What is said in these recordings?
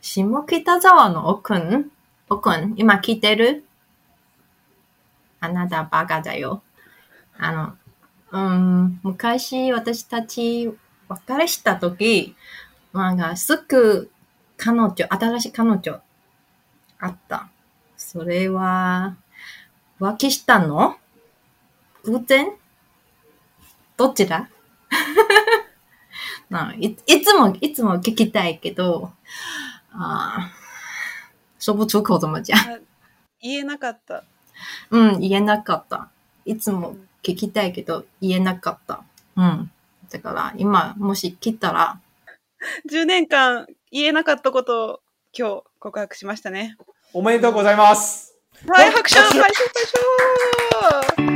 下北沢のおくん？おくん？今闻いてる？あなたバカだよ。あの、うん、昔私たち别れしたとき、なんかすぐ彼女、新しい彼女あった。それは、浮気したの？偶然？どちだ？ないいつも、いつも闻きたいけど、あー说不出口怎么讲。あ言えなかった。うん、言えなかった。いつも闻きたいけど、言えなかった。うん。だから、今、もし来たら、10年间言えなかったことを今日告白しましたね。おめでとうございます。はい、拍手拍手拍手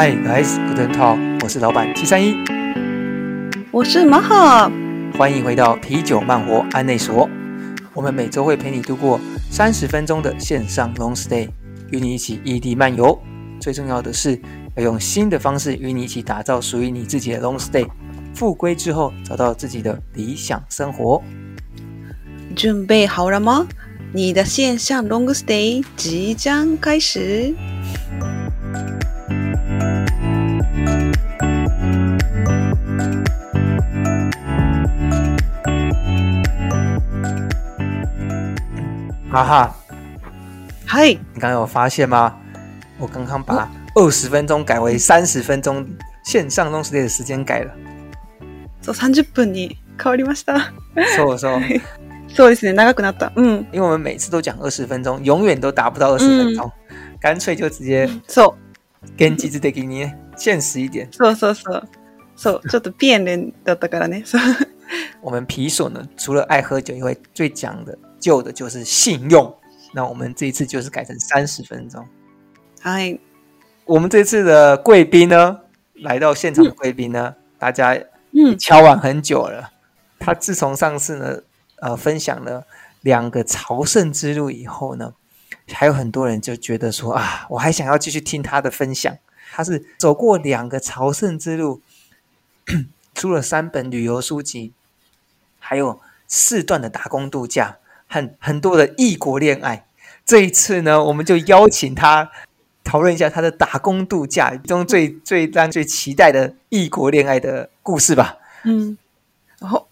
拍嗨，guys, Good Talk，我是老板七三一，我是马哈，欢迎回到啤酒慢活安内所。我们每周会陪你度过三十分钟的线上 long stay，与你一起异地漫游。最重要的是，要用新的方式与你一起打造属于你自己的 long stay。复归之后，找到自己的理想生活。准备好了吗？你的线上 long stay 即将开始。哈哈，はい。你刚刚有发现吗？我刚刚把二十分钟改为三十分钟，线上 long stay 的时间改了。そう、30分に変わりました。そうそう。そうですね、长くなった。うん。因为我们每次都讲二十分钟，永远都达不到二十分钟，干脆就直接そう。现実的に现实一点。そうそうそう。そう、ちょっとピエンレンだったからね。そう。我们啤所呢，除了爱喝酒以外，最讲的 究的就是信用。那我们这一次就是改成三十分钟。はい。我们这次的贵宾呢，来到现场的贵宾呢，大家うん。敲碗很久了。他自从上次呢，呃，分享了两个朝圣之路以后呢，还有很多人就觉得说啊，我还想要继续听他的分享。他是走过两个朝圣之路，出了三本旅游书籍，还有四段的打工度假 和很多的异国恋爱。这一次呢，我们就邀请他讨论一下他的打工度假中最最让最期待的异国恋爱的故事吧。うん。お、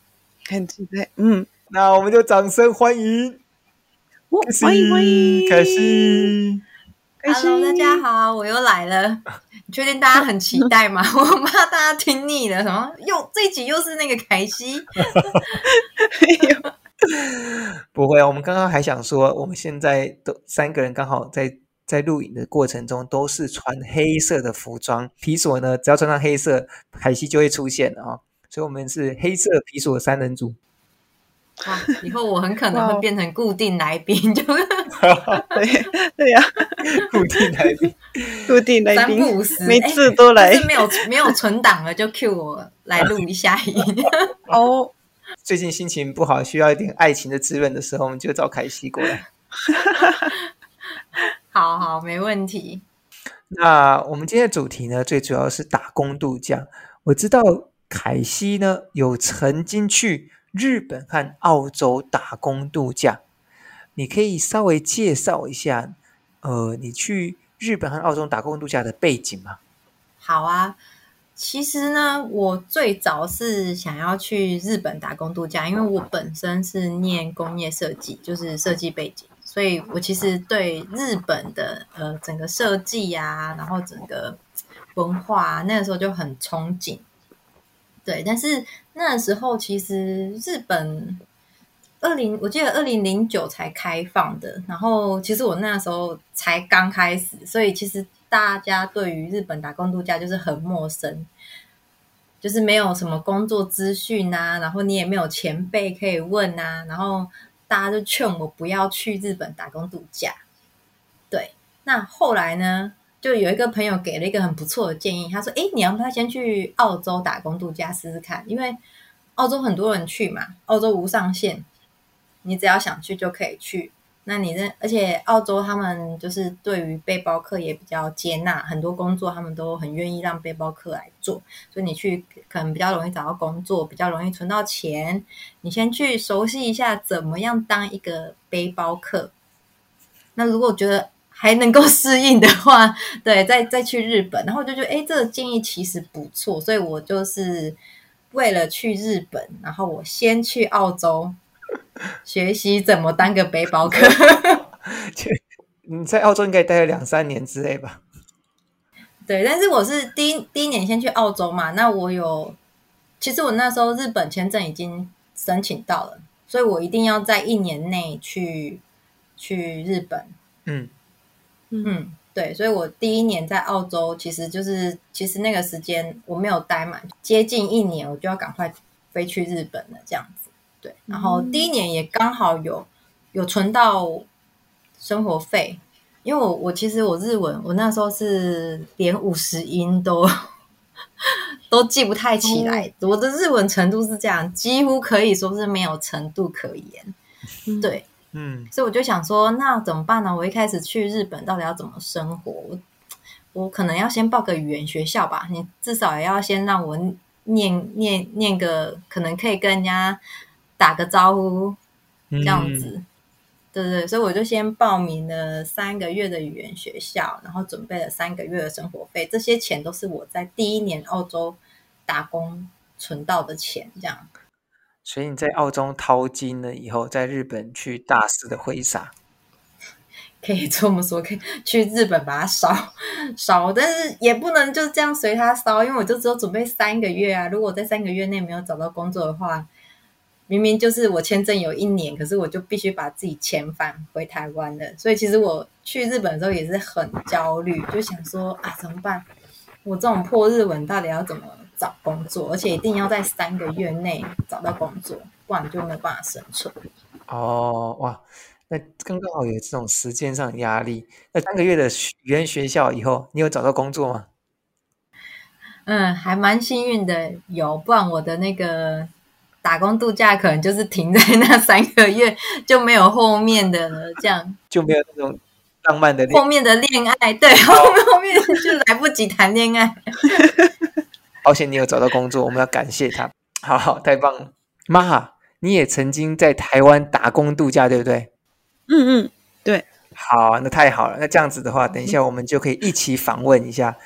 感じで。うん。那我们就掌声欢迎お、凯西欢迎欢迎。凯西。开心 Hello，大家好，我又来了。你确定大家很期待吗？我怕大家听腻了。什么？又这一集又是那个凯西？没有。 不会，我们刚刚还想说，我们现在都三个人刚好在在录影的过程中都是穿黑色的服装，皮索呢，只要穿上黑色，凯西就会出现了啊、哦。所以，我们是黑色皮索三人组。哇，以后我很可能会变成固定来宾，就 对对呀，固定来宾，固定来三不宾五时，每次都来。就是没有没有存档了，就 cue 我来录一下音。哦，最近心情不好，需要一点爱情的滋润的时候，我们就找凯西过来。好好，没问题。那我们今天的主题呢，最主要是打工度假。我知道凯西呢有曾经去日本和澳洲打工度假，你可以稍微介绍一下，呃，你去日本和澳洲打工度假的背景吗？好啊，其实呢，我最早是想要去日本打工度假，因为我本身是念工业设计，就是设计背景，所以我其实对日本的呃整个设计啊，然后整个文化，那个时候就很憧憬。对，但是那时候其实日本二零，我记得二零零九才开放的，然后其实我那时候才刚开始，所以其实大家对于日本打工度假就是很陌生，就是没有什么工作资讯啊，然后你也没有前辈可以问啊，然后大家就劝我不要去日本打工度假。对，那后来呢？就有一个朋友给了一个很不错的建议，他说：“诶，你要不要先去澳洲打工度假试试看？因为澳洲很多人去嘛，澳洲无上限，你只要想去就可以去。那你这，而且澳洲他们就是对于背包客也比较接纳，很多工作他们都很愿意让背包客来做，所以你去可能比较容易找到工作，比较容易存到钱。你先去熟悉一下怎么样当一个背包客。那如果觉得还能够适应的话，对，再再去日本，然后我就觉得，哎，这个建议其实不错，所以我就是为了去日本，然后我先去澳洲。学习怎么当个背包客？你在澳洲应该待了两三年之类吧？对，但是我是第一第一年先去澳洲嘛。那我有，其实我那时候日本签证已经申请到了，所以我一定要在一年内去去日本。嗯嗯，对，所以我第一年在澳洲，其实就是其实那个时间我没有待满，接近一年，我就要赶快飞去日本了，这样子。对，然后第一年也刚好有有存到生活费，因为我我其实我日文我那时候是连五十音都 都记不太起来，哦，我的日文程度是这样，几乎可以说是没有程度可言。嗯、对，嗯，所以我就想说，那怎么办呢？我一开始去日本到底要怎么生活？我，我可能要先报个语言学校吧，你至少也要先让我念念念个，可能可以跟人家。打个招呼，这样子，嗯、对对对，所以我就先报名了三个月的语言学校，然后准备了三个月的生活费，这些钱都是我在第一年澳洲打工存到的钱，这样。所以你在澳洲淘金了以后，在日本去大肆的挥洒，可以这么说，可以去日本把它烧 烧，但是也不能就这样随它烧，因为我就只有准备三个月啊，如果在三个月内没有找到工作的话。明明就是我签证有一年，可是我就必须把自己遣返回台湾了。所以其实我去日本的时候也是很焦虑，就想说啊，怎么办？我这种破日文到底要怎么找工作？而且一定要在三个月内找到工作，不然就没有办法生存。哦，哇，那刚刚好有这种时间上的压力。那三个月的语言学校以后，你有找到工作吗？嗯，还蛮幸运的，有，不然我的那个。打工度假可能就是停在那三个月，就没有后面的了，这样就没有那种浪漫的后面的恋爱，对，后面后面就来不及谈恋爱。好险你有找到工作，我们要感谢他。好好，太棒了。妈，你也曾经在台湾打工度假，对不对？嗯嗯，对。好，那太好了。那这样子的话，等一下我们就可以一起访问一下。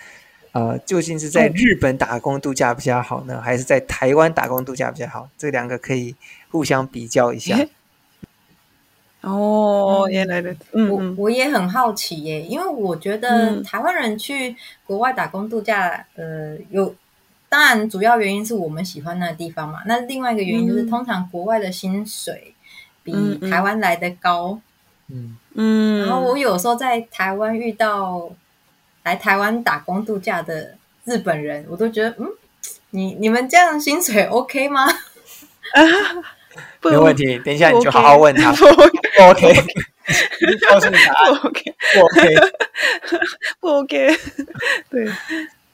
呃，究竟是在日本打工度假比较好呢，还是在台湾打工度假比较好？这两个可以互相比较一下。哦，原来的，嗯，我我也很好奇耶，因为我觉得台湾人去国外打工度假，呃，有当然主要原因是我们喜欢那个地方嘛。那另外一个原因就是，通常国外的薪水比台湾来的高。嗯嗯，然后我有时候在台湾遇到。来台湾打工度假的日本人，我都觉得，嗯，你你们这样薪水 OK 吗？啊，没问题，等一下你就好好问他。不 OK，告诉你答案。不 OK，不 OK，不 OK。对，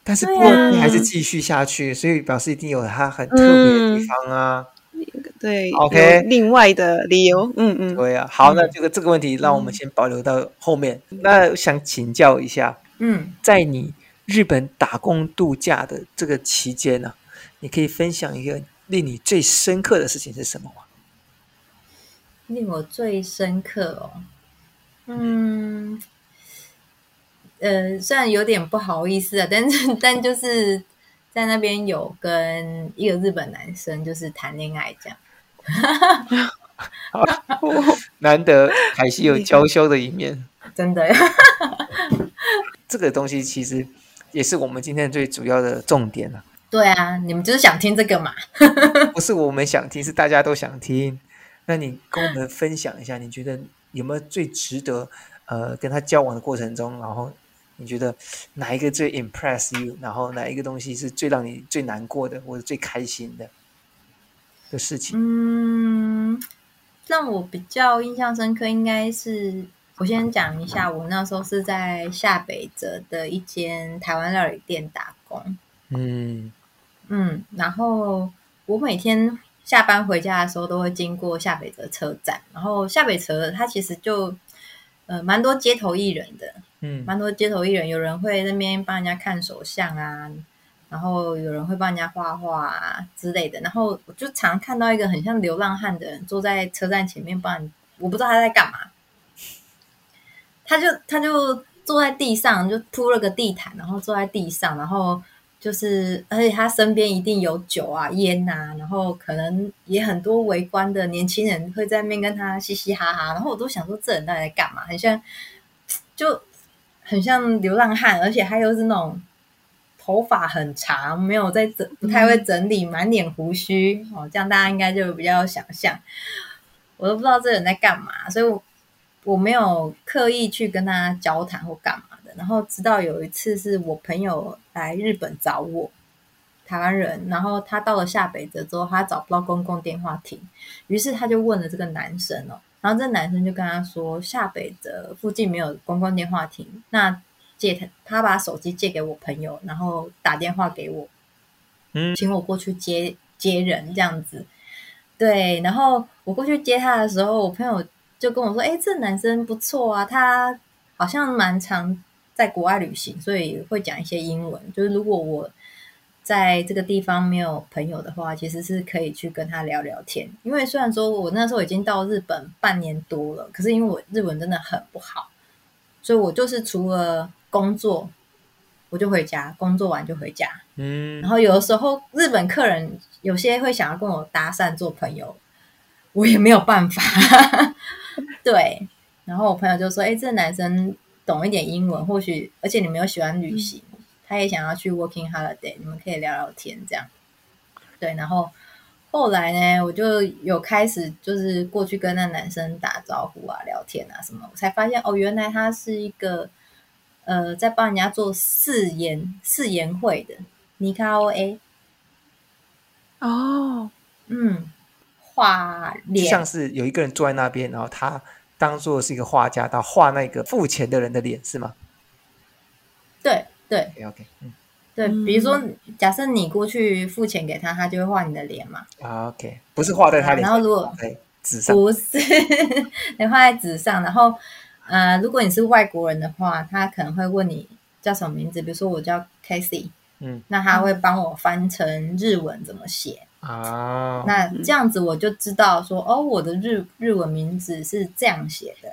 但是不你还是继续下去，所以表示一定有他很特别的地方啊。对，OK，另外的理由，嗯嗯，对啊。好，那这个这个问题，让我们先保留到后面。那想请教一下。嗯，在你日本打工度假的这个期间呢、啊，你可以分享一个令你最深刻的事情是什么吗？令我最深刻哦，嗯，呃，虽然有点不好意思啊，但是 但就是在那边有跟一个日本男生就是谈恋爱这样，好，难得凯西有娇羞的一面，真的。这个东西其实也是我们今天最主要的重点了。对啊，你们就是想听这个嘛？不是我们想听，是大家都想听。那你跟我们分享一下，你觉得有没有最值得呃跟他交往的过程中，然后你觉得哪一个最 impress you，然后哪一个东西是最让你最难过的，或者最开心的的事情？嗯，让我比较印象深刻应该是。我先讲一下，我那时候是在下北泽的一间台湾料理店打工。嗯。嗯，然后我每天下班回家的时候都会经过下北泽车站，然后下北泽它其实就呃蛮多街头艺人的，嗯，蛮多街头艺人，有人会那边帮人家看手相啊，然后有人会帮人家画画啊之类的，然后我就常看到一个很像流浪汉的人坐在车站前面帮人，我不知道他在干嘛，他就他就坐在地上，就铺了个地毯，然后坐在地上，然后。就是，而且他身边一定有酒啊、烟呐、啊，然后可能也很多围观的年轻人会在那边跟他嘻嘻哈哈，然后我都想说，这人到底在干嘛？很像，就很像流浪汉，而且他又是那种头发很长，没有在整，不太会整理，满脸胡须哦，这样大家应该就比较有想象。我都不知道这人在干嘛，所以我我没有刻意去跟他交谈或干嘛的。然后直到有一次是我朋友来日本找我，台湾人，然后他到了下北泽之后，他找不到公共电话亭，于是他就问了这个男生哦，然后这男生就跟他说，下北泽附近没有公共电话亭，那借他，他把手机借给我朋友，然后打电话给我，嗯，请我过去接接人这样子，对，然后我过去接他的时候，我朋友就跟我说，哎，这男生不错啊，他好像蛮常。在国外旅行，所以会讲一些英文。就是如果我在这个地方没有朋友的话，其实是可以去跟他聊聊天。因为虽然说我那时候已经到日本半年多了，可是因为我日文真的很不好，所以我就是除了工作，我就回家，工作完就回家。嗯，然后有的时候日本客人有些会想要跟我搭讪做朋友，我也没有办法。对，然后我朋友就说：“哎，这个男生。”懂一点英文，或许而且你们又喜欢旅行，嗯、他也想要去 working holiday，你们可以聊聊天这样。对，然后后来呢，我就有开始就是过去跟那男生打招呼啊、聊天啊什么，我才发现哦，原来他是一个呃在帮人家做誓言誓言会的尼卡 O A。哦，嗯，画脸像是有一个人坐在那边，然后他。当做是一个画家，到画那个付钱的人的脸是吗？对对，OK，嗯，对，比如说，假设你过去付钱给他，他就会画你的脸嘛。OK，不是画在他脸上，然后如果在纸上，不是 你画在纸上，然后呃，如果你是外国人的话，他可能会问你叫什么名字，比如说我叫 Casey，嗯，那他会帮我翻成日文怎么写。啊，那这样子我就知道说，哦，我的日日文名字是这样写的，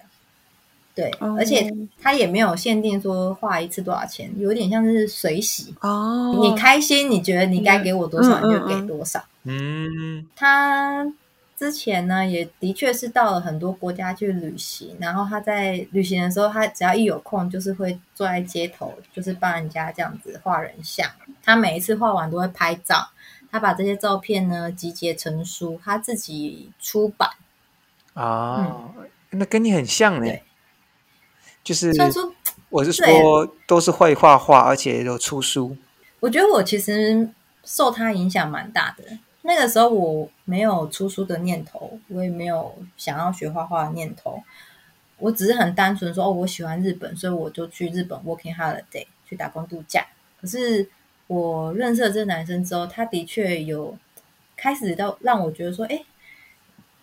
对，哦、而且他也没有限定说画一次多少钱，有点像是随喜哦。你开心，你觉得你该给我多少，嗯、你就给多少。嗯，他之前呢，也的确是到了很多国家去旅行，然后他在旅行的时候，他只要一有空，就是会坐在街头，就是帮人家这样子画人像。他每一次画完都会拍照。他把这些照片呢集结成书，他自己出版啊，嗯、那跟你很像呢。就是，我是说都是会画画，而且有出书。我觉得我其实受他影响蛮大的。那个时候我没有出书的念头，我也没有想要学画画的念头。我只是很单纯说，哦，我喜欢日本，所以我就去日本 working holiday 去打工度假。可是。我认识了这个男生之后，他的确有开始到让我觉得说，哎，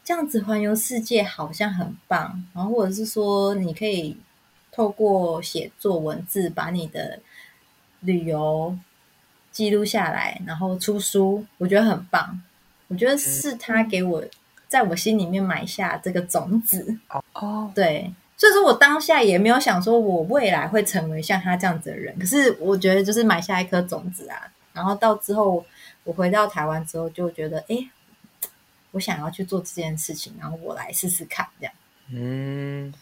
这样子环游世界好像很棒。然后或者是说，你可以透过写作文字，把你的旅游记录下来，然后出书，我觉得很棒。我觉得是他给我在我心里面埋下这个种子。哦，对。所以说我当下也没有想说，我未来会成为像他这样子的人。可是我觉得，就是埋下一颗种子啊。然后到之后，我回到台湾之后，就觉得，哎，我想要去做这件事情，然后我来试试看，这样。嗯，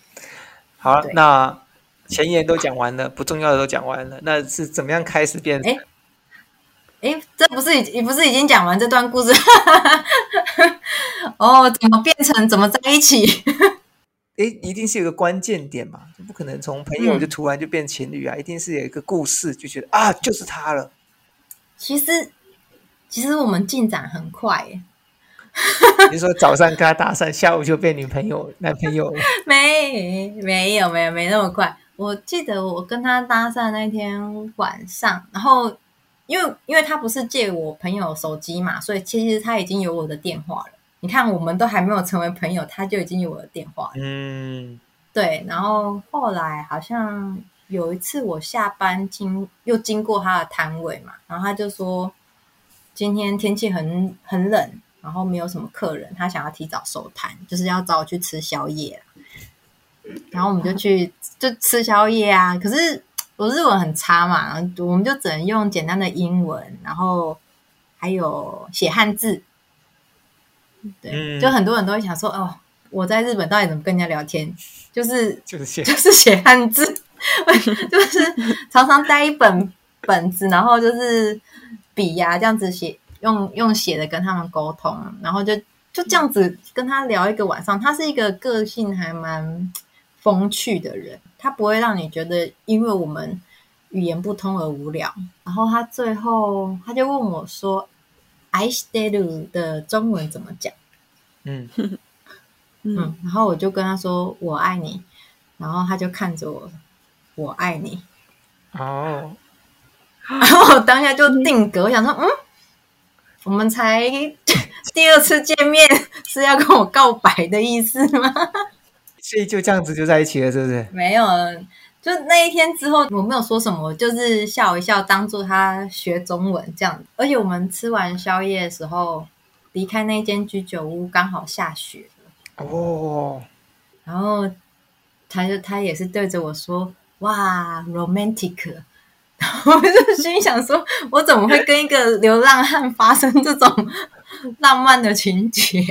好，那前言都讲完了，不重要的都讲完了，那是怎么样开始变？哎，哎，这不是已不是已经讲完这段故事？哦，怎么变成怎么在一起？哎，一定是有个关键点嘛，就不可能从朋友就突然就变情侣啊！嗯、一定是有一个故事，就觉得啊，就是他了。其实，其实我们进展很快耶。你说早上跟他搭讪，下午就变女朋友、男朋友了？没，没有，没有，没那么快。我记得我跟他搭讪那天晚上，然后因为因为他不是借我朋友手机嘛，所以其实他已经有我的电话了。你看，我们都还没有成为朋友，他就已经有我的电话了。嗯，对。然后后来好像有一次我下班经又经过他的摊位嘛，然后他就说今天天气很很冷，然后没有什么客人，他想要提早收摊，就是要找我去吃宵夜。然后我们就去就吃宵夜啊，可是。我日文很差嘛，我们就只能用简单的英文，然后还有写汉字。对，嗯、就很多人都会想说，哦，我在日本到底怎么跟人家聊天？就是就是写就是写汉字，就是常常带一本 本子，然后就是笔呀、啊、这样子写，用用写的跟他们沟通，然后就就这样子跟他聊一个晚上。他是一个个性还蛮风趣的人。他不会让你觉得因为我们语言不通而无聊。然后他最后他就问我说：“ 爱してる的中文怎么讲？”嗯嗯，然后我就跟他说：“我爱你。”然后他就看着我：“我爱你。”哦，然后我当下就定格，我想说：“嗯，我们才第二次见面，是要跟我告白的意思吗？”所以就这样子就在一起了，是不是？没有， 就那一天之后，我没有说什么，就是笑一笑，当做他学中文这样。而且我们吃完宵夜的时候，离开那间居酒屋，刚好下雪了。哦，然后他就他也是对着我说：“哇，romantic。”然后我就心想说：“我怎么会跟一个流浪汉发生这种浪漫的情节？”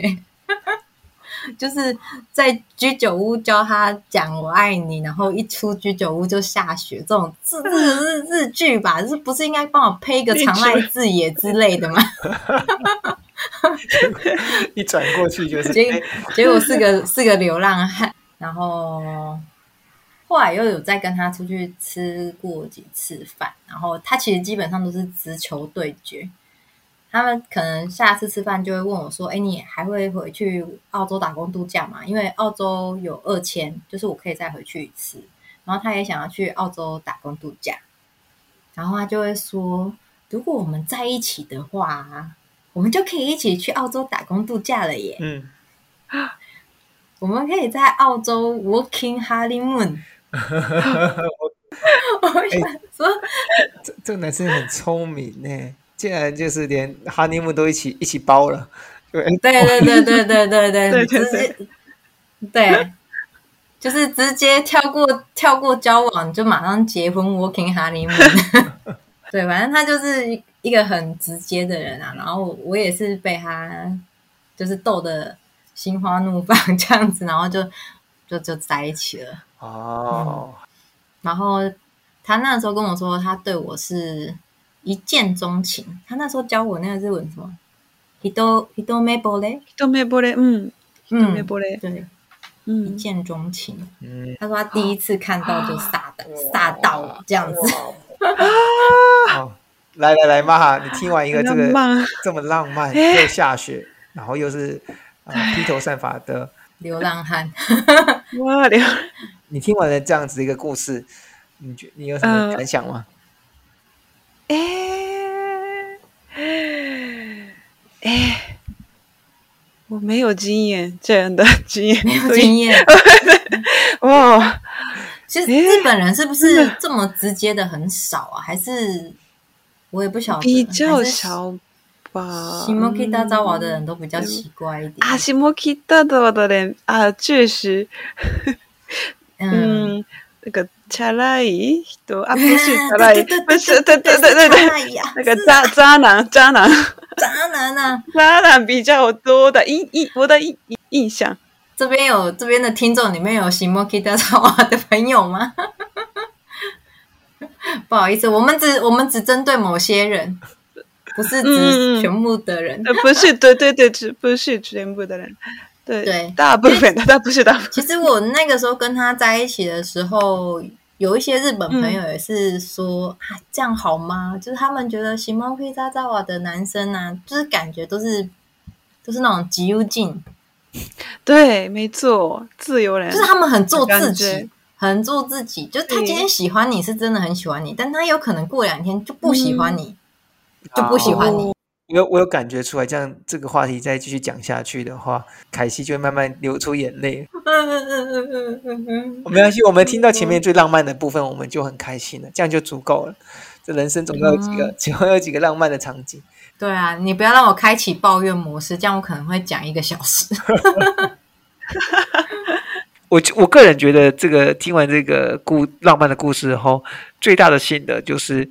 就是在居酒屋教他讲我爱你，然后一出居酒屋就下雪，这种日日日剧吧，就是不是应该帮我配一个长濑智也之类的吗？一转过去就是 结结果是个是个流浪汉，然后后来又有再跟他出去吃过几次饭，然后他其实基本上都是直球对决。他们可能下次吃饭就会问我说：“哎，你还会回去澳洲打工度假吗？因为澳洲有二千，就是我可以再回去一次。然后他也想要去澳洲打工度假，然后他就会说：如果我们在一起的话，我们就可以一起去澳洲打工度假了耶。嗯，我们可以在澳洲 working honeymoon。我想说，这这个男生很聪明呢。”竟然就是连哈尼姆都一起一起包了，对对对对对对对，直接，对，就是直接跳过跳过交往，就马上结婚 working 哈尼姆。对，反正他就是一个很直接的人啊，然后我也是被他就是逗得心花怒放这样子，然后就就就在一起了。哦。然后他那时候跟我说，他对我是。一见钟情，他那时候教我那个日文什么？ひとひとめぼれ，ひとめぼれ，嗯，ひとめぼれ，对，嗯，一见钟情。嗯，他说他第一次看到就傻的傻到了这样子。啊！来来来，妈哈，你听完一个这个这么浪漫又下雪，然后又是啊披头散发的流浪汉。哇，流！你听完了这样子一个故事，你觉你有什么感想吗？ 哎，哎，我没有经验，这样的经验，没有经验。哇，其实日本人是不是这么直接的很少啊？还是我也不晓得，比较少吧。下北沢的人都比较奇怪一点啊。下北沢的人啊，确实，嗯，那个。恰来都啊，不是恰来，不是对对对对对，那个渣渣男渣男渣男啊，渣男比较多的印印我的印印象。这边有这边的听众里面有下北沢的朋友吗？不好意思，我们只我们只针对某些人，不是指全部的人。不是，对对对，只不是全部的人。对对，大部分的，但不是大部分。其实我那个时候跟他在一起的时候。有一些日本朋友也是说、嗯、啊，这样好吗？就是他们觉得下北沢的男生啊，就是感觉都是都是那种极优劲。对，没错，自由人，就是他们很做自己，很做自己。就是他今天喜欢你是真的很喜欢你，但他有可能过两天就不喜欢你。就不喜欢你。我有我有感觉出来，这样这个话题再继续讲下去的话，凯西就会慢慢流出眼泪。没关系，我们听到前面最浪漫的部分，我们就很开心了，这样就足够了。这人生总要有几个，总要有几个浪漫的场景。对啊，你不要让我开启抱怨模式，这样我可能会讲一个小时。我我个人觉得，这个听完这个故浪漫的故事后，最大的心得就是，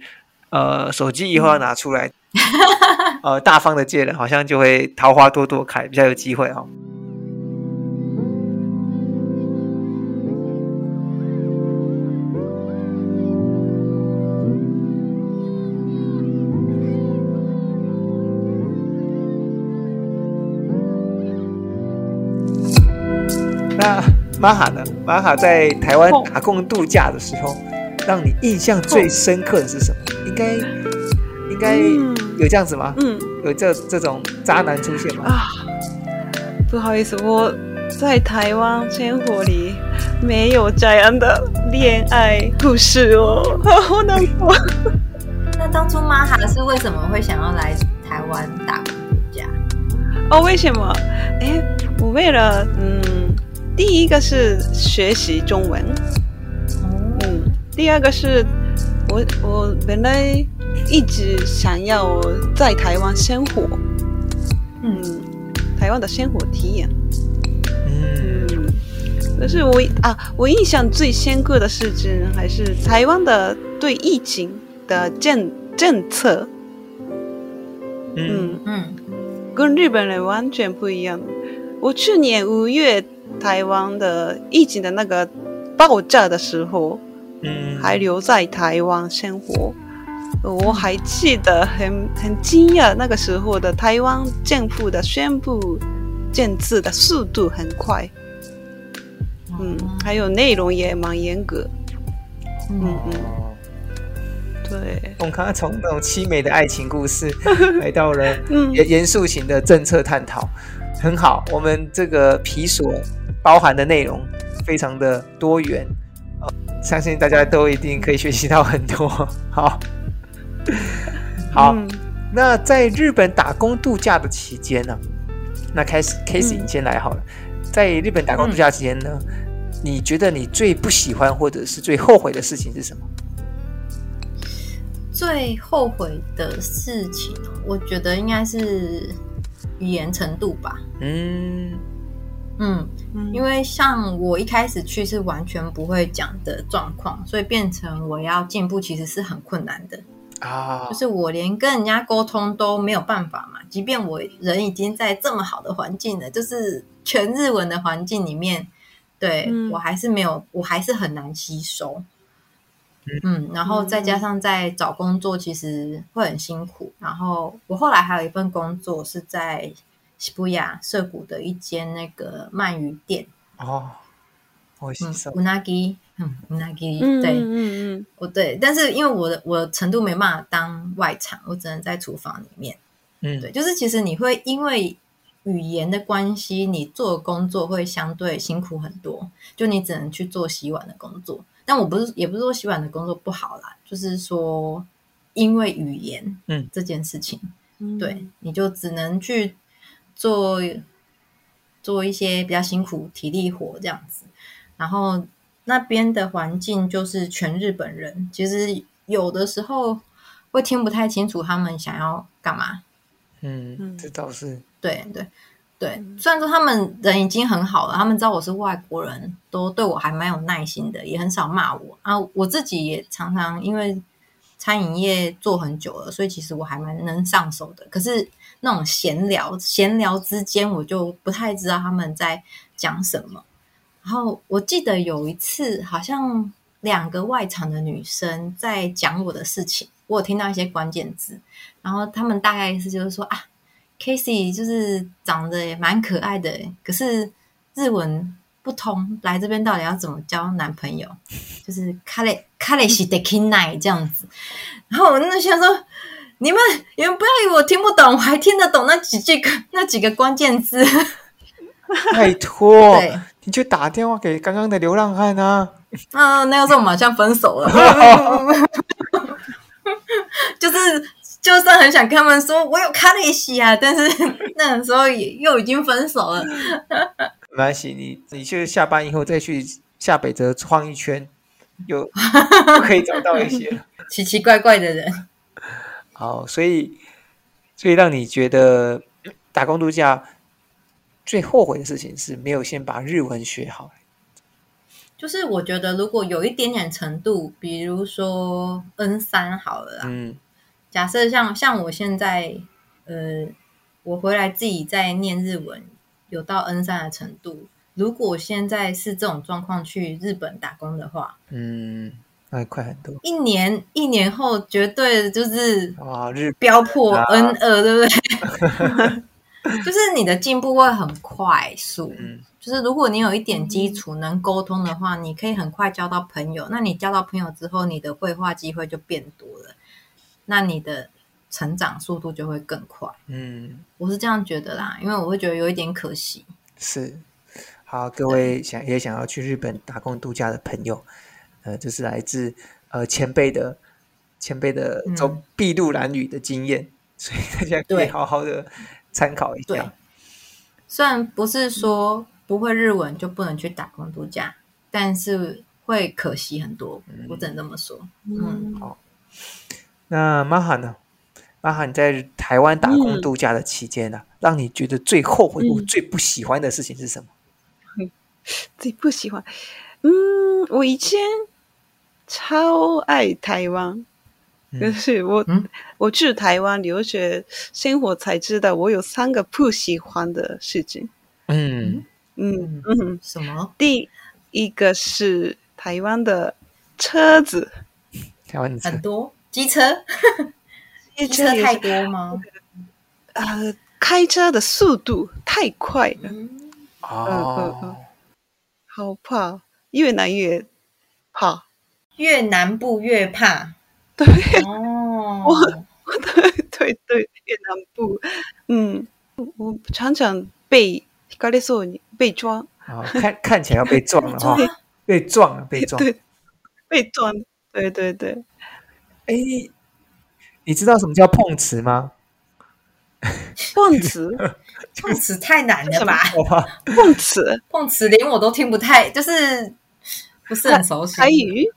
呃，手机以后要拿出来，呃，大方的借人，好像就会桃花多多开，比较有机会哦。那。玛哈呢？玛哈在台湾打工度假的时候，让你印象最深刻的是什么？应该应该有这样子吗？嗯，有这这种渣男出现吗？啊，不好意思，我在台湾生活里没有这样的恋爱故事哦，好难过。那当初玛哈是为什么会想要来台湾打工度假？哦，为什么？哎，我为了嗯。第一个是学习中文，嗯，第二个是我我本来一直想要在台湾生活，嗯，台湾的生活体验，嗯，可是我啊，我印象最深刻的事情还是台湾的对疫情的政政策，嗯。嗯，跟日本人完全不一样。我去年五月。台湾的疫情的那个爆炸的时候，嗯，还留在台湾生活，我还记得很很惊讶，那个时候的台湾政府的宣布政策的速度很快，嗯，还有内容也蛮严格，嗯。嗯，对，我们刚刚从那种凄美的爱情故事 来到了严严肃型的政策探讨，很好，我们这个皮所。包含的内容非常的多元，哦，相信大家都一定可以学习到很多。好，好，嗯、那在日本打工度假的期间呢？那开始，Casey 你先来好了。嗯、在日本打工度假期间呢，嗯、你觉得你最不喜欢或者是最后悔的事情是什么？最后悔的事情，我觉得应该是语言程度吧。嗯。嗯，因为像我一开始去是完全不会讲的状况，所以变成我要进步其实是很困难的啊。就是我连跟人家沟通都没有办法嘛，即便我人已经在这么好的环境了，就是全日文的环境里面，对、嗯、我还是没有，我还是很难吸收。嗯，然后再加上在找工作，其实会很辛苦。然后我后来还有一份工作是在。西布亚涩谷的一间那个鳗鱼店哦，我吸收乌纳基，嗯，乌纳基，对，嗯嗯，我对，但是因为我的我的程度没办法当外场，我只能在厨房里面，嗯，对，就是其实你会因为语言的关系，你做工作会相对辛苦很多，就你只能去做洗碗的工作。但我不是，也不是说洗碗的工作不好啦，就是说因为语言，嗯，这件事情，嗯、对，你就只能去。做做一些比较辛苦体力活这样子，然后那边的环境就是全日本人，其实有的时候会听不太清楚他们想要干嘛。嗯，这倒是对对对。虽然说他们人已经很好了，他们知道我是外国人，都对我还蛮有耐心的，也很少骂我啊。我自己也常常因为餐饮业做很久了，所以其实我还蛮能上手的。可是。那种闲聊，闲聊之间我就不太知道他们在讲什么。然后我记得有一次，好像两个外场的女生在讲我的事情，我有听到一些关键字。然后他们大概意思就是说啊，Casey 就是长得也蛮可爱的，可是日文不通，来这边到底要怎么交男朋友？就是卡雷卡雷西德金奈这样子。然后我那时候说。你们你们不要以为我听不懂，我还听得懂那几句那几个关键字。拜托，对你就打电话给刚刚的流浪汉啊！啊，那个时候我们好像分手了。就是就算很想跟他们说我有卡雷西啊，但是 那个时候也又已经分手了。没关系，你你去下班以后再去下北泽晃一圈，又可以找到一些奇奇怪怪的人。好，所以所以让你觉得打工度假最后悔的事情是没有先把日文学好。就是我觉得，如果有一点点程度，比如说 N 三好了啦。嗯。假设像像我现在，呃，我回来自己在念日文，有到 N 三的程度。如果现在是这种状况去日本打工的话，嗯，那快很多。一年一年后，绝对就是哇，日飙破 N 二，对不对？就是你的进步会很快速。嗯。就是如果你有一点基础能沟通的话，你可以很快交到朋友。那你交到朋友之后，你的绘画机会就变多了，那你的成长速度就会更快。嗯，我是这样觉得啦，因为我会觉得有一点可惜。是，好，各位想也想要去日本打工度假的朋友，呃，这是来自呃前辈的前辈的走筚路蓝缕的经验，嗯，所以大家可以好好的参考一下。虽然不是说。不会日文就不能去打工度假，但是会可惜很多。嗯、我只能这么说。嗯，好。那玛哈呢？玛哈，你在台湾打工度假的期间呢、啊嗯，让你觉得最后悔、嗯、最不喜欢的事情是什么？嗯、最不喜欢？嗯，我以前超爱台湾，可、是我、嗯、我去台湾留学生活才知道，我有三个不喜欢的事情。嗯。嗯嗯嗯，什么？第一个是台湾的车子，台湾很多机车，机车 太多吗？呃，开车的速度太快了，嗯哦、呃呃，好怕，越南越怕，越南部越怕，对 哦，我对对对，越南部，嗯，我常常被。咖喱素，你被撞啊、哦？看看起来要被撞了 哈、哦，被撞了，被撞，对，被撞，对对对。哎，你知道什么叫碰瓷吗？碰瓷，碰瓷太难了吧？碰瓷，碰瓷，连我都听不太，就是不是很熟悉。台语？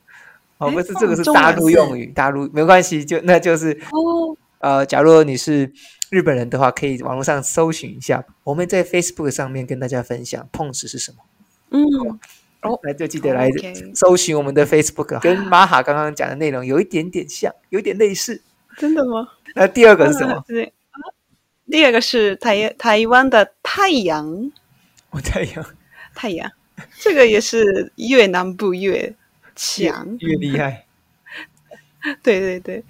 哦，不是，这个是大陆用语，大陆没关系，就那就是哦。呃，假如你是。日本人的话，可以网络上搜寻一下。我们在 Facebook 上面跟大家分享碰瓷是什么。嗯，哦，来就记得来搜寻我们的 Facebook，、哦、跟玛哈刚刚讲的内容有一点点像，有一点类似。真的吗？那第二个是什么？第二个是台台湾的太阳。哦，太阳，太阳，这个也是越南部越强，越厉害。对对对，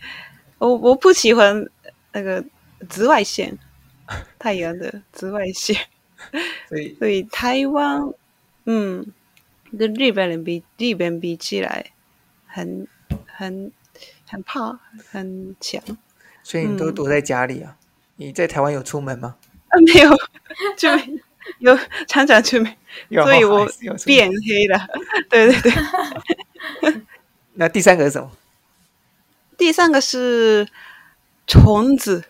我我不喜欢那个。紫外线，太阳的紫外线，所以所以台湾，嗯，跟日本人比，日本比起来很很很怕，很强。所以你都躲在家里啊？嗯、你在台湾有出门吗？啊，没有，就有常常出门，所以我变黑了。对 对对。那第三个是什么？第三个是虫子。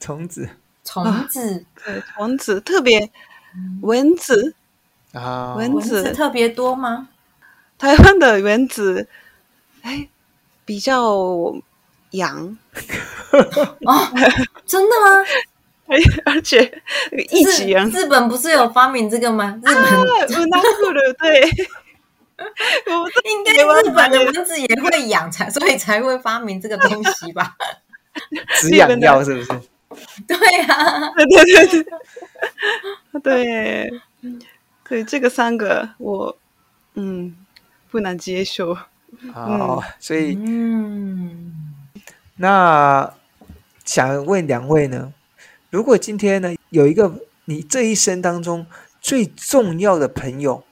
虫子，虫子，啊、对，虫子特别蚊子啊，蚊子特别多吗？台湾的蚊子，哎，比较痒 哦，真的吗？而且一起痒。日本不是有发明这个吗？日本乌拉库的对，应该日本的蚊子也会痒才，所以才会发明这个东西吧？止痒药是不是？对啊，对对对对，对，对这个三个我嗯不能接受。好，嗯、所以嗯，那想问两位呢？如果今天呢有一个你这一生当中最重要的朋友，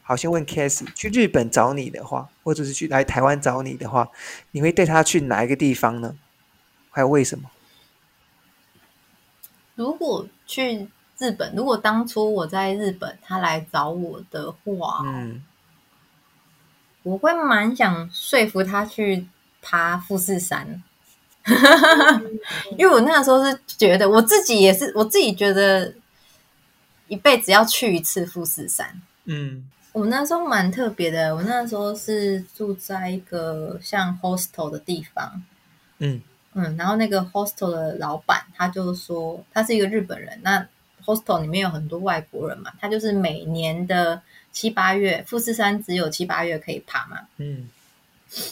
好，像问 Cassie 去日本找你的话，或者是去来台湾找你的话，你会带他去哪一个地方呢？还有为什么？如果去日本，如果当初我在日本，他来找我的话，嗯，我会蛮想说服他去爬富士山。因为我那个时候是觉得我自己也是，我自己觉得一辈子要去一次富士山。嗯，我那时候蛮特别的，我那时候是住在一个像 hostel 的地方。嗯嗯，然后那个 hostel 的老板他就说他是一个日本人，那 hostel 里面有很多外国人嘛，他就是每年的七八月，富士山只有七八月可以爬嘛。嗯。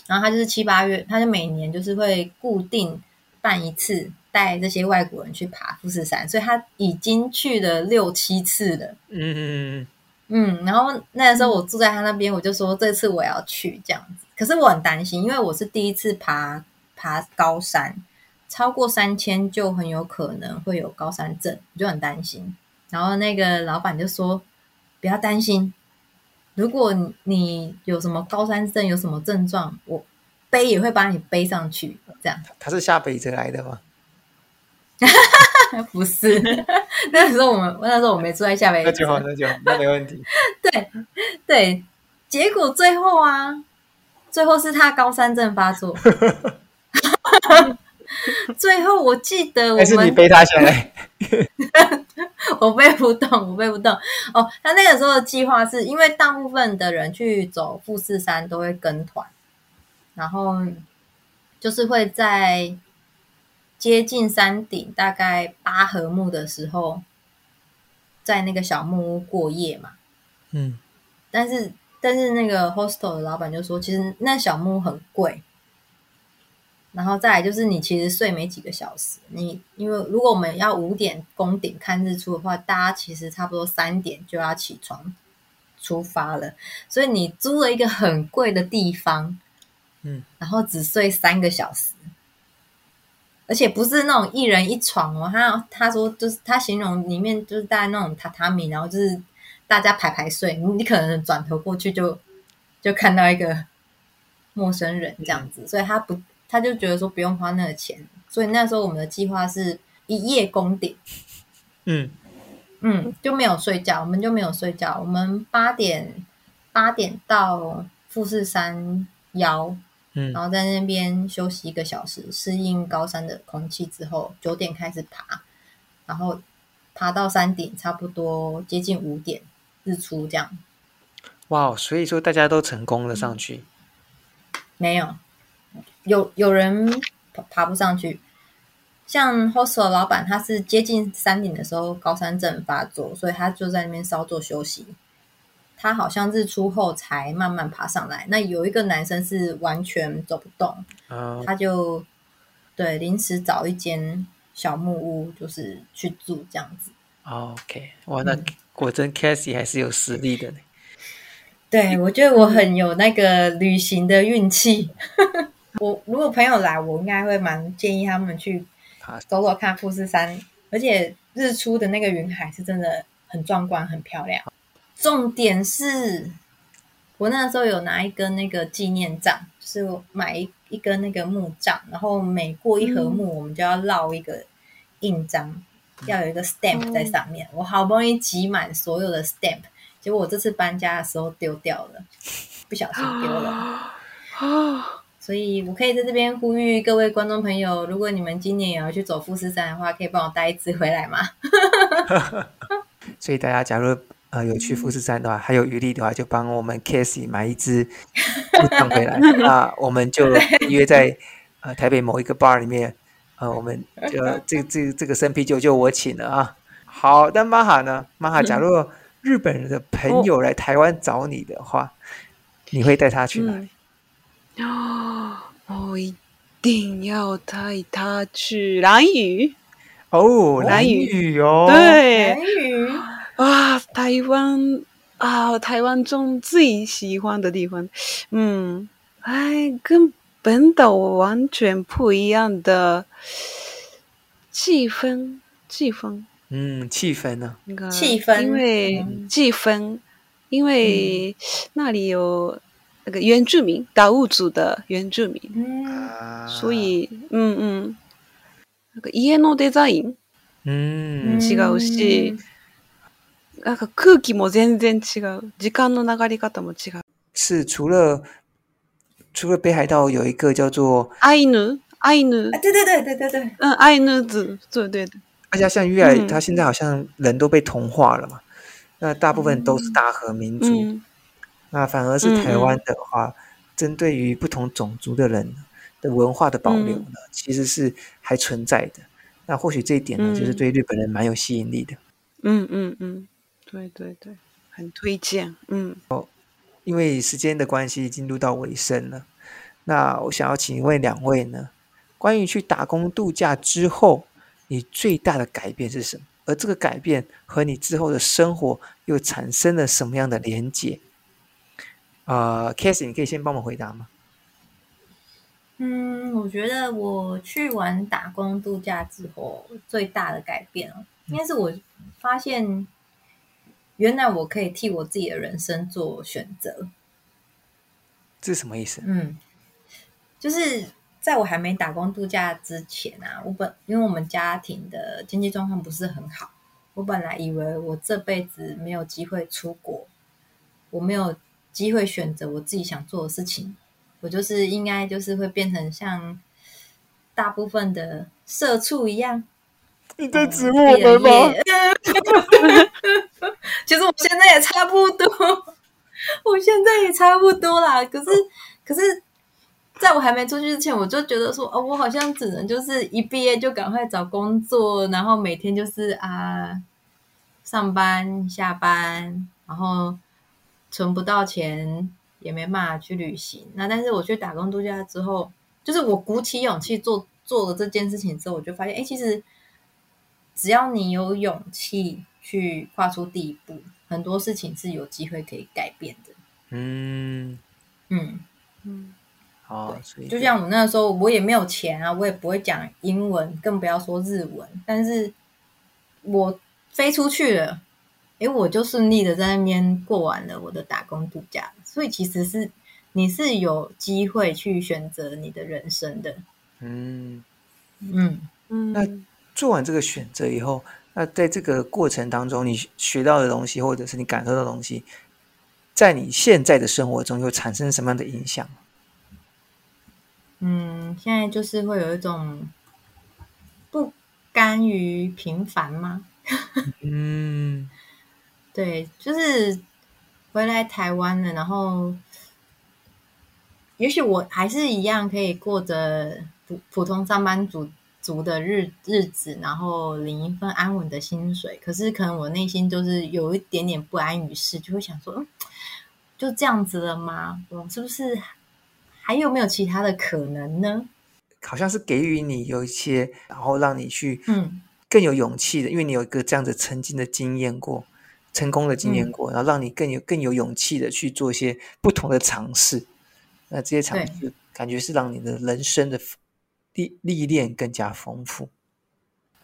然后他就是七八月，他就每年就是会固定办一次，带这些外国人去爬富士山，所以他已经去了六七次了。嗯嗯嗯，然后那个时候我住在他那边，我就说这次我要去这样子。可是我很担心，因为我是第一次爬爬高山，超过三千就很有可能会有高山症，我就很担心。然后那个老板就说不要担心。如果你有什么高山症，有什么症状，我背也会把你背上去。这样，他是下北泽来的吗？不是，那时候我们那时候我没住在下北泽，那就好，那就好，那没问题。对对，结果最后啊，最后是他高山症发作。最后我记得我们，还是你背他下来。我背不动，我背不动。哦，他那个时候的计划是因为大部分的人去走富士山都会跟团，然后就是会在接近山顶大概八合目的时候，在那个小木屋过夜嘛。嗯，但是但是那个 hostel 的老板就说，其实那小木屋很贵。然后再来就是你其实睡没几个小时，你因为如果我们要五点攻顶看日出的话，大家其实差不多三点就要起床出发了，所以你租了一个很贵的地方，嗯，然后只睡三个小时，而且不是那种一人一床哦，他他说就是他形容里面就是大概那种榻榻米，然后就是大家排排睡，你你可能转头过去就就看到一个陌生人这样子，所以他不。他就觉得说不用花那个钱，所以那时候我们的计划是一夜攻顶。嗯嗯，就没有睡觉，我们就没有睡觉。我们八点八点到富士山腰，嗯，然后在那边休息一个小时，适应高山的空气之后，九点开始爬，然后爬到山顶，差不多接近五点日出这样。哇，所以说大家都成功了上去？嗯，没有。有有人爬爬不上去，像 hostel 老板，他是接近山顶的时候高山症发作，所以他就在那边稍作休息。他好像日出后才慢慢爬上来。那有一个男生是完全走不动，哦、他就对临时找一间小木屋，就是去住这样子。OK，哇，那果真 Cassie 还是有实力的呢。对，我觉得我很有那个旅行的运气。我如果朋友来，我应该会蛮建议他们去走走看富士山，而且日出的那个云海是真的很壮观、很漂亮。重点是我那时候有拿一根那个纪念杖，就是买一一根那个木杖，然后每过一合木，我们就要烙一个印章，嗯、要有一个 stamp 在上面。我好不容易集满所有的 stamp，结果我这次搬家的时候丢掉了，不小心丢了。啊所以，我可以在这边呼吁各位观众朋友，如果你们今年也要去走富士山的话，可以帮我带一只回来吗？所以大家假如呃有去富士山的话，还有余力的话，就帮我们 Cassie 买一支带回来。那我们就约在呃台北某一个 bar 里面，呃，我们就这、这、这个生啤酒就我请了啊。好，那玛哈呢？玛哈，假如 日本人的朋友来台湾找你的话，你会带他去哪里？哦，我一定要带他去兰屿。哦，兰屿。哦，对，兰屿。啊，台湾啊，台湾中最喜欢的地方，嗯，哎，跟本岛完全不一样的气氛，气氛，嗯，气氛呢？那个气氛，因为气氛，嗯、因为那里有。那个原住民，达悟族的原住民，嗯、所以，嗯嗯，那个家のデザイン，嗯，违うし，那个空気も全然违う，时间の流れ方も违う。是除了除了北海道有一个叫做アイヌ アイヌ，对对对对对对，嗯，アイヌ族，对对对。而且像越来，他现在好像人都被同化了嘛，那大部分都是大和民族， 那反而是台湾的话，针对于不同种族的人的文化的保留呢，其实是还存在的。那或许这一点呢，就是对日本人蛮有吸引力的。嗯嗯嗯，对对对，很推荐。嗯，哦，因为时间的关系，已经录到尾声了。那我想要请问两位呢，关于去打工度假之后，你最大的改变是什么？而这个改变和你之后的生活又产生了什么样的连结？啊、呃、Cassie 你可以先帮我回答吗？嗯，我觉得我去完打工度假之后，最大的改变哦，应该是我发现，原来我可以替我自己的人生做选择。这是什么意思？嗯，就是。在我还没打工度假之前啊，我本因为我们家庭的经济状况不是很好，我本来以为我这辈子没有机会出国，我没有机会选择我自己想做的事情，我就是应该就是会变成像大部分的社畜一样。你在指我们吗？其实我现在也差不多，我现在也差不多啦。可是，可是。在我还没出去之前，我就觉得说，哦，我好像只能就是一毕业就赶快找工作，然后每天就是啊上班下班，然后存不到钱也没办法去旅行。那但是我去打工度假之后，就是我鼓起勇气做做了这件事情之后，我就发现，哎，其实只要你有勇气去跨出第一步，很多事情是有机会可以改变的。嗯嗯嗯。好，就像我那时候，我也没有钱啊，我也不会讲英文，更不要说日文。但是我飞出去了，诶，我就顺利的在那边过完了我的打工度假。所以其实是你是有机会去选择你的人生的。嗯嗯嗯。那做完这个选择以后，那在这个过程当中，你学到的东西，或者是你感受到的东西，在你现在的生活中又产生什么样的影响？嗯，现在就是会有一种不甘于平凡吗？嗯，对，就是回来台湾了，然后也许我还是一样可以过着普普通上班族族的日日子，然后领一份安稳的薪水。可是可能我内心就是有一点点不安于室，就会想说，嗯，就这样子了吗？我是不是？还有没有其他的可能呢？好像是给予你有一些，然后让你去嗯更有勇气的，嗯、因为你有一个这样子曾经的经验过，成功的经验过，嗯、然后让你更有更有勇气的去做一些不同的尝试。那这些尝试感觉是让你的人生的历历练更加丰富。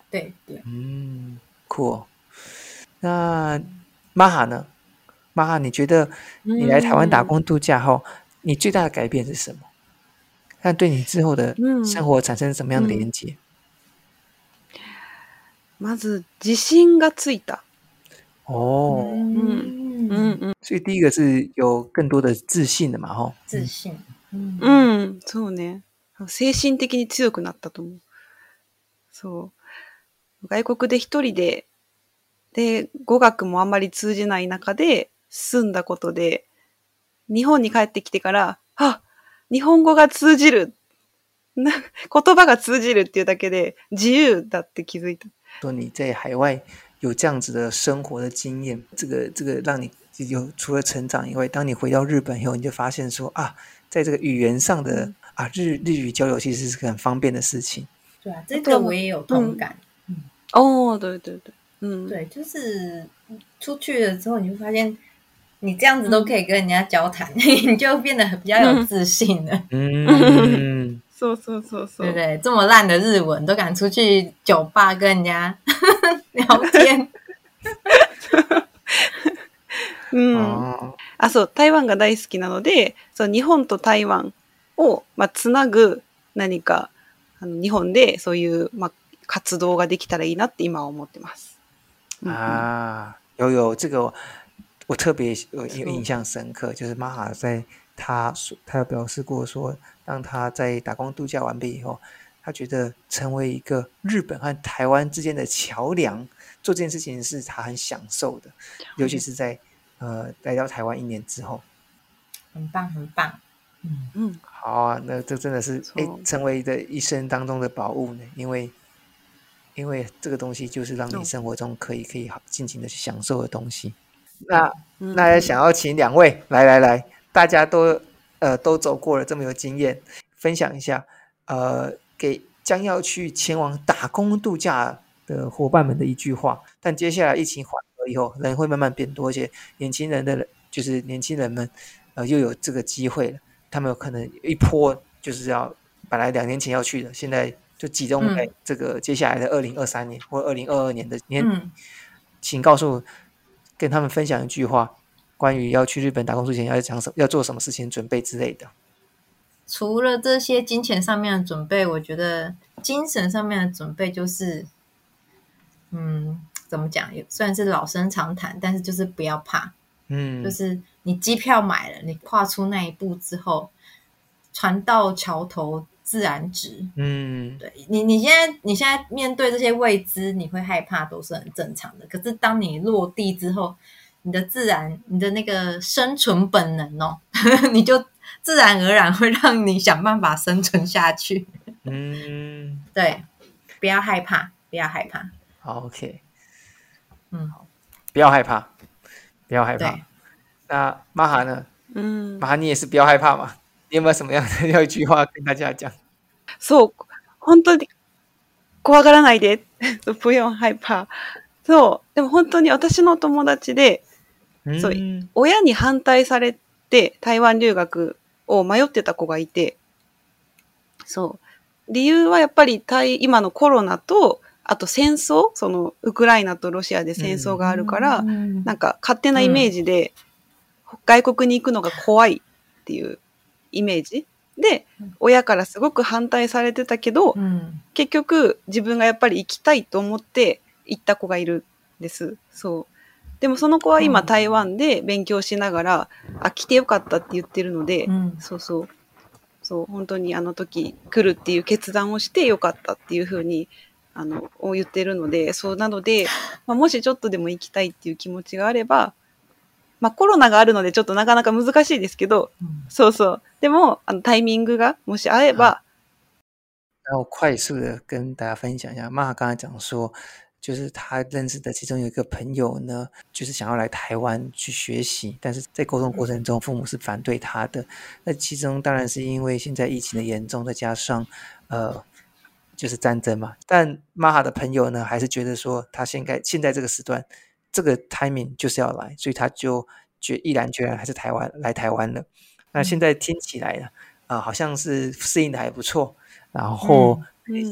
对对，嗯，酷哦。那玛哈呢？玛哈，你觉得你来台湾打工度假后？嗯你最大的改变是什么？看对你之后的生活产生什么样的连接？まず自信がついた。 哦，嗯嗯嗯，所以第一个是有更多的自信的嘛，吼。自信，嗯嗯，そうね。精神的に强くなったと思う。そう。外国で一人で、で、语学もあんまり通じない中で住んだことで、日本に帰ってきてから、あ、日本语が通じる。那言叶が通じるっていうだけで自由だって気づいた。说你在海外有这样子的生活的经验，这个这个让你有除了成长以外，当你回到日本以后，你就发现说啊，在这个语言上的、嗯、啊日日语交流其实是很方便的事情。对啊，这个我也有同感。嗯，哦，对对对，嗯，对，就是出去了之后，你会发现。你这样子都可以跟人家交谈，嗯、你就变得比较有自信了。嗯，说说说说，对不对？这么烂的日文都敢出去酒吧跟人家 聊天。嗯，啊，そう、台湾が大好きなので、そう、日本と台湾をまあつなぐ何かあの日本でそういうまあ活动ができたらいいなって今は思ってます。啊，有有这个。我特别有印象深刻，就是玛哈在他他有表示过说，当他在打工度假完毕以后，他觉得成为一个日本和台湾之间的桥梁，做这件事情是他很享受的，尤其是在呃来到台湾一年之后，很棒，很棒。嗯。嗯，好啊，那这真的是哎，成为的一生当中的宝物呢，因为因为这个东西就是让你生活中可以可以好尽情的去享受的东西。那那想要请两位来来来，大家都呃都走过了这么有经验，分享一下呃给将要去前往打工度假的伙伴们的一句话。但接下来疫情缓和以后，人会慢慢变多，而且年轻人的就是年轻人们呃又有这个机会了。他们有可能一波就是要本来两年前要去的，现在就集中在这个接下来的二零二三年或二零二二年的年。嗯、请告诉跟他们分享一句话，关于要去日本打工之前要讲什么，要做什么事情准备之类的。除了这些金钱上面的准备，我觉得精神上面的准备就是，嗯，怎么讲？也算是老生常谈，但是就是不要怕，嗯，就是。你机票买了，你跨出那一步之后，船到桥头自然直。嗯，对你，你现在你现在面对这些未知，你会害怕，都是很正常的。可是当你落地之后，你的自然，你的那个生存本能哦，你就自然而然会让你想办法生存下去。嗯，对，不要害怕，不要害怕。好，OK，嗯，好，不要害怕，不要害怕。那玛哈呢？嗯，玛哈，你也是不要害怕嘛？你有没有什么样的要一句话跟大家讲？そう、本当に怖がらないで、不用害怕。 そう、でも本当に私の友达で、そう、亲に反対されて台湾留学を迷ってた子がいて、そう、理由はやっぱり今のコロナと、あと戦争、そのウクライナとロシアで戦争があるから、なんか胜手なイメージで、外国に行くのが怖いっていうイメージ。で、亲からすごく反対されてたけど、うん、结局自分がやっぱり行きたいと思って行った子がいるんです。そう。でもその子は今台湾で勉强しながら、うん、あ、来てよかったって言ってるので、うん、そうそう。そう、本当にあの时来るっていう决断をしてよかったっていうふうに、あの、言ってるので、そうなので、まあ、もしちょっとでも行きたいっていう気持ちがあれば、まあコロナがあるのでちょっとなかなか难しいですけど、嗯、そうそう。でも、あのタイミングがもし合えば。然后快速的跟大家分享一下，妈刚才讲说，就是他认识的其中有一个朋友呢，就是想要来台湾去学习，但是在沟通过程中，父母是反对他的。那其中当然是因为现在疫情的严重，再加上呃，就是战争嘛。但玛哈的朋友呢，还是觉得说，他现在现在这个时段。这个 timing 就是要来，所以他就决毅然决然还是台湾来台湾了。那现在听起来呢，啊、呃，好像是适应的还不错，然后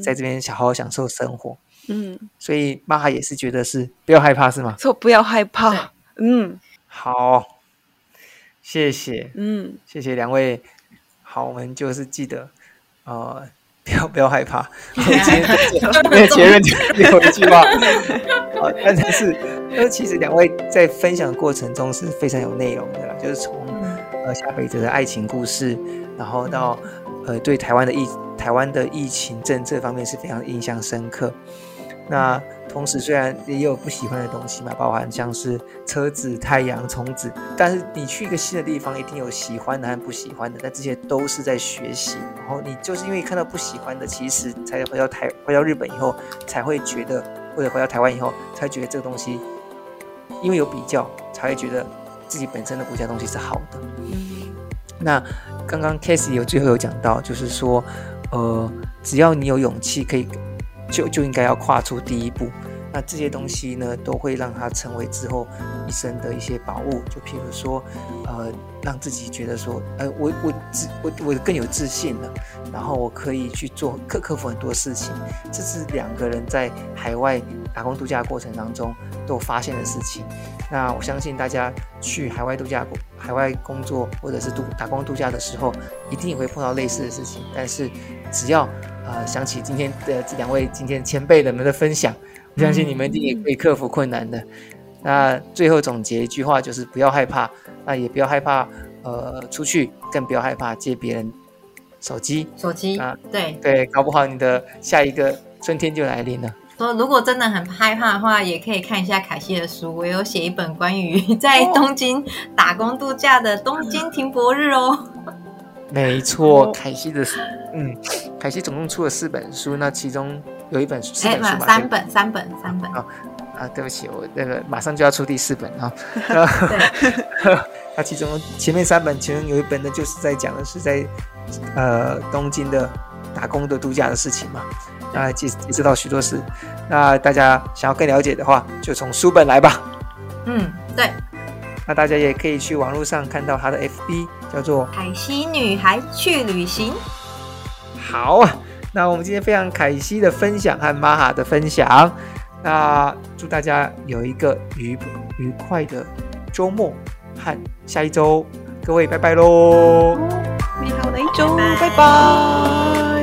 在这边好好享受生活。嗯，所以玛哈也是觉得是不要害怕是吗？错，不要害怕。嗯，好，谢谢。嗯，谢谢两位。好，我们就是记得，呃，不要不要害怕。今天结论就有一句话，好，但是。那其实两位在分享的过程中是非常有内容的啦，就是从呃夏北泽的爱情故事，然后到呃对台湾的疫台湾的疫情政策方面是非常印象深刻。那同时虽然也有不喜欢的东西嘛，包含像是车子、太阳、虫子，但是你去一个新的地方，一定有喜欢的和不喜欢的，但这些都是在学习。然后你就是因为看到不喜欢的，其实才回到台回到日本以后才会觉得，或者回到台湾以后才觉得这个东西。因为有比较，才会觉得自己本身的国家东西是好的。那刚刚 Casey 有最后有讲到，就是说，呃，只要你有勇气，可以就就应该要跨出第一步。那这些东西呢，都会让他成为之后一生的一些宝物。就譬如说，呃，让自己觉得说，呃，我我自我我更有自信了，然后我可以去做克克服很多事情。这是两个人在海外打工度假过程当中都发现的事情。那我相信大家去海外度假、海外工作或者是度打工度假的时候，一定也会碰到类似的事情。但是只要呃想起今天的这两位今天前辈们的分享。我相信你们一定也可以克服困难的。那最后总结一句话就是：不要害怕，那也不要害怕，呃，出去，更不要害怕借别人手机，手机啊，对对，搞不好你的下一个春天就来临了。说如果真的很害怕的话，也可以看一下凯西的书，我有写一本关于 在东京打工度假的东京停泊日哦。没错，凯西的，嗯，凯西总共出了四本书，那其中有一本四本书吧，三本，三本，三本。啊啊，对不起，我那个马上就要出第四本啊。对。那其中前面三本，其中有一本呢，就是在讲的是在呃东京的打工的度假的事情嘛。啊，接接触到许多事。那大家想要更了解的话，就从书本来吧。嗯，对。那大家也可以去网络上看到他的 FB，叫做凯西女孩去旅行。好啊，那我们今天非常凯西的分享和玛哈的分享。那祝大家有一个愉愉快的周末和下一周，各位拜拜喽！美好的一周，拜拜。拜拜。